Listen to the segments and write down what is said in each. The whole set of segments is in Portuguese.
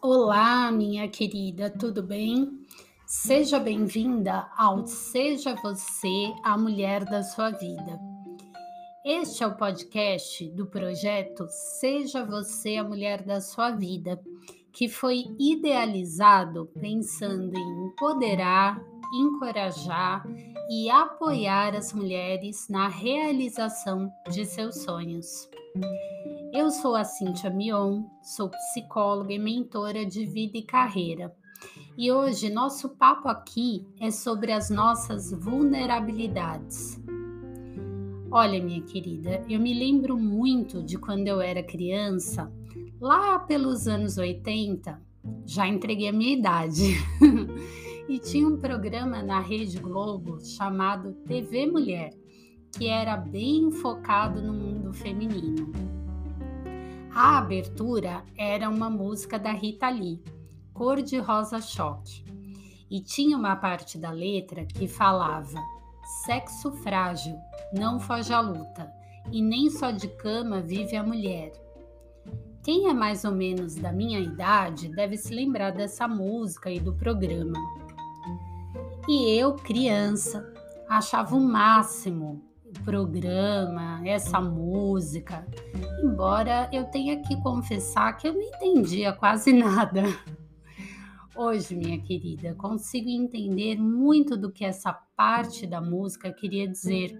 Olá, minha querida, tudo bem? Seja bem-vinda ao Seja Você a Mulher da Sua Vida. Este é o podcast do projeto Seja Você a Mulher da Sua Vida, que foi idealizado pensando em empoderar, encorajar e apoiar as mulheres na realização de seus sonhos. Eu sou a Cíntia Mion, sou psicóloga e mentora de vida e carreira. E hoje nosso papo aqui é sobre as nossas vulnerabilidades. Olha, minha querida, eu me lembro muito de quando eu era criança, lá pelos anos 80, já entreguei a minha idade. e tinha um programa na Rede Globo chamado TV Mulher, que era bem focado no mundo feminino. A abertura era uma música da Rita Lee, Cor de Rosa Choque, e tinha uma parte da letra que falava: Sexo frágil, não foge à luta, e nem só de cama vive a mulher. Quem é mais ou menos da minha idade deve se lembrar dessa música e do programa. E eu, criança, achava o máximo programa, essa música, embora eu tenha que confessar que eu não entendia quase nada. Hoje, minha querida, consigo entender muito do que essa parte da música queria dizer,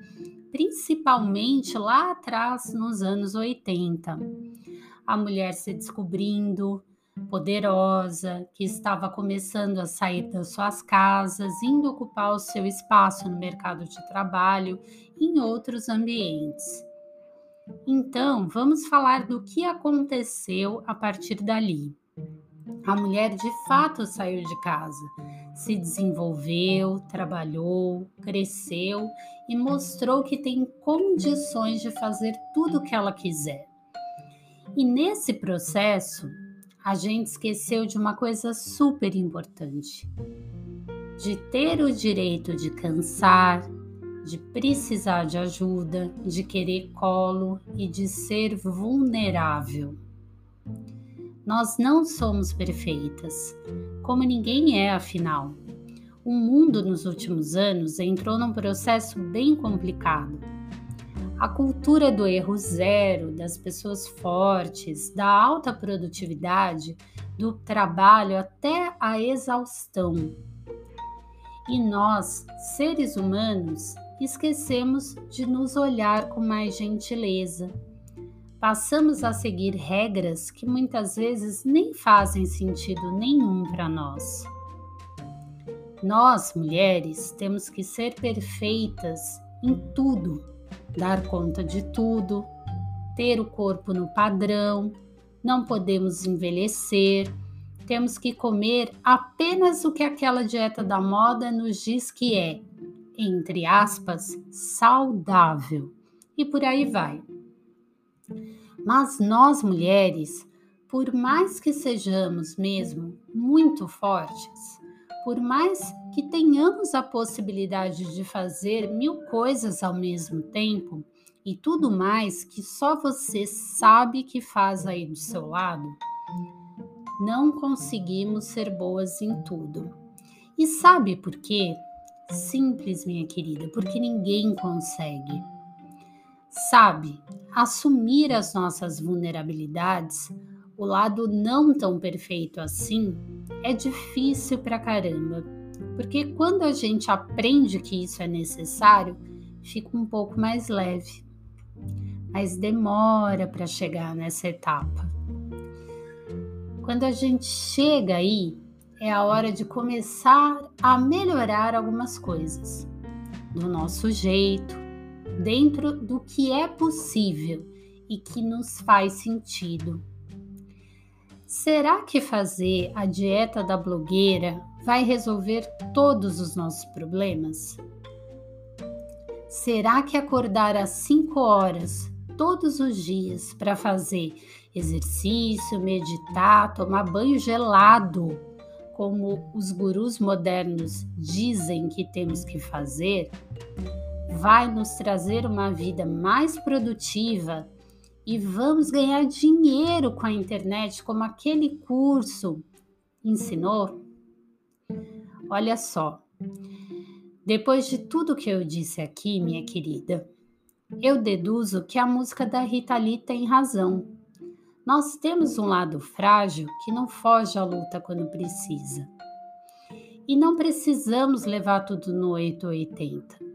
principalmente lá atrás, nos anos 80. A mulher se descobrindo, poderosa, que estava começando a sair das suas casas, indo ocupar o seu espaço no mercado de trabalho em outros ambientes. Então, vamos falar do que aconteceu a partir dali. A mulher de fato saiu de casa, se desenvolveu, trabalhou, cresceu e mostrou que tem condições de fazer tudo o que ela quiser. E nesse processo, a gente esqueceu de uma coisa super importante: de ter o direito de cansar, de precisar de ajuda, de querer colo e de ser vulnerável. Nós não somos perfeitas, como ninguém é, afinal. O mundo nos últimos anos entrou num processo bem complicado a cultura do erro zero, das pessoas fortes, da alta produtividade, do trabalho até a exaustão. E nós, seres humanos, esquecemos de nos olhar com mais gentileza. Passamos a seguir regras que muitas vezes nem fazem sentido nenhum para nós. Nós, mulheres, temos que ser perfeitas em tudo dar conta de tudo, ter o corpo no padrão, não podemos envelhecer, temos que comer apenas o que aquela dieta da moda nos diz que é, entre aspas, saudável. E por aí vai. Mas nós mulheres, por mais que sejamos mesmo muito fortes, por mais que tenhamos a possibilidade de fazer mil coisas ao mesmo tempo e tudo mais que só você sabe que faz aí do seu lado, não conseguimos ser boas em tudo. E sabe por quê? Simples, minha querida, porque ninguém consegue. Sabe, assumir as nossas vulnerabilidades o lado não tão perfeito assim é difícil pra caramba, porque quando a gente aprende que isso é necessário, fica um pouco mais leve. Mas demora para chegar nessa etapa. Quando a gente chega aí, é a hora de começar a melhorar algumas coisas do nosso jeito, dentro do que é possível e que nos faz sentido Será que fazer a dieta da blogueira vai resolver todos os nossos problemas? Será que acordar às 5 horas todos os dias para fazer exercício, meditar, tomar banho gelado, como os gurus modernos dizem que temos que fazer, vai nos trazer uma vida mais produtiva e vamos ganhar dinheiro com a internet, como aquele curso ensinou? Olha só, depois de tudo que eu disse aqui, minha querida, eu deduzo que a música da Rita Lee tem razão. Nós temos um lado frágil que não foge à luta quando precisa. E não precisamos levar tudo no 880.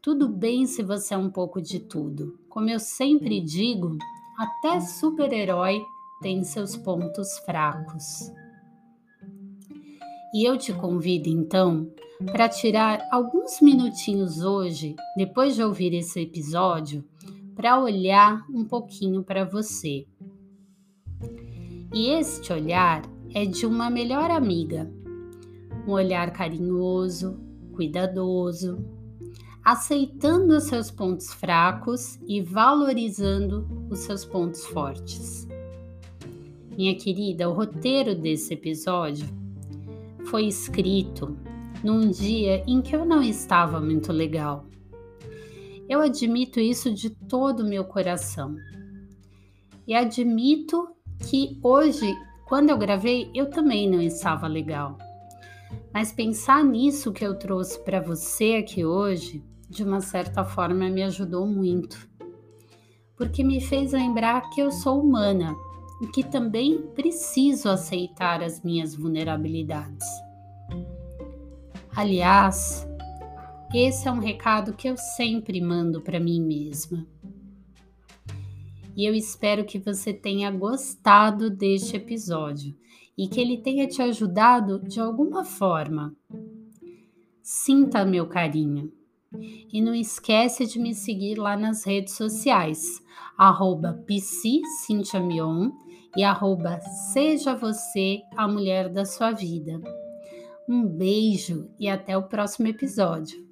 Tudo bem se você é um pouco de tudo. Como eu sempre digo, até super-herói tem seus pontos fracos. E eu te convido então para tirar alguns minutinhos hoje, depois de ouvir esse episódio, para olhar um pouquinho para você. E este olhar é de uma melhor amiga, um olhar carinhoso, cuidadoso, aceitando os seus pontos fracos e valorizando os seus pontos fortes. Minha querida, o roteiro desse episódio foi escrito num dia em que eu não estava muito legal. Eu admito isso de todo o meu coração. E admito que hoje, quando eu gravei, eu também não estava legal. Mas pensar nisso que eu trouxe para você aqui hoje, de uma certa forma, me ajudou muito. Porque me fez lembrar que eu sou humana e que também preciso aceitar as minhas vulnerabilidades. Aliás, esse é um recado que eu sempre mando para mim mesma. E eu espero que você tenha gostado deste episódio e que ele tenha te ajudado de alguma forma. Sinta meu carinho. E não esquece de me seguir lá nas redes sociais, arroba e arroba Seja Você a Mulher da Sua Vida. Um beijo e até o próximo episódio.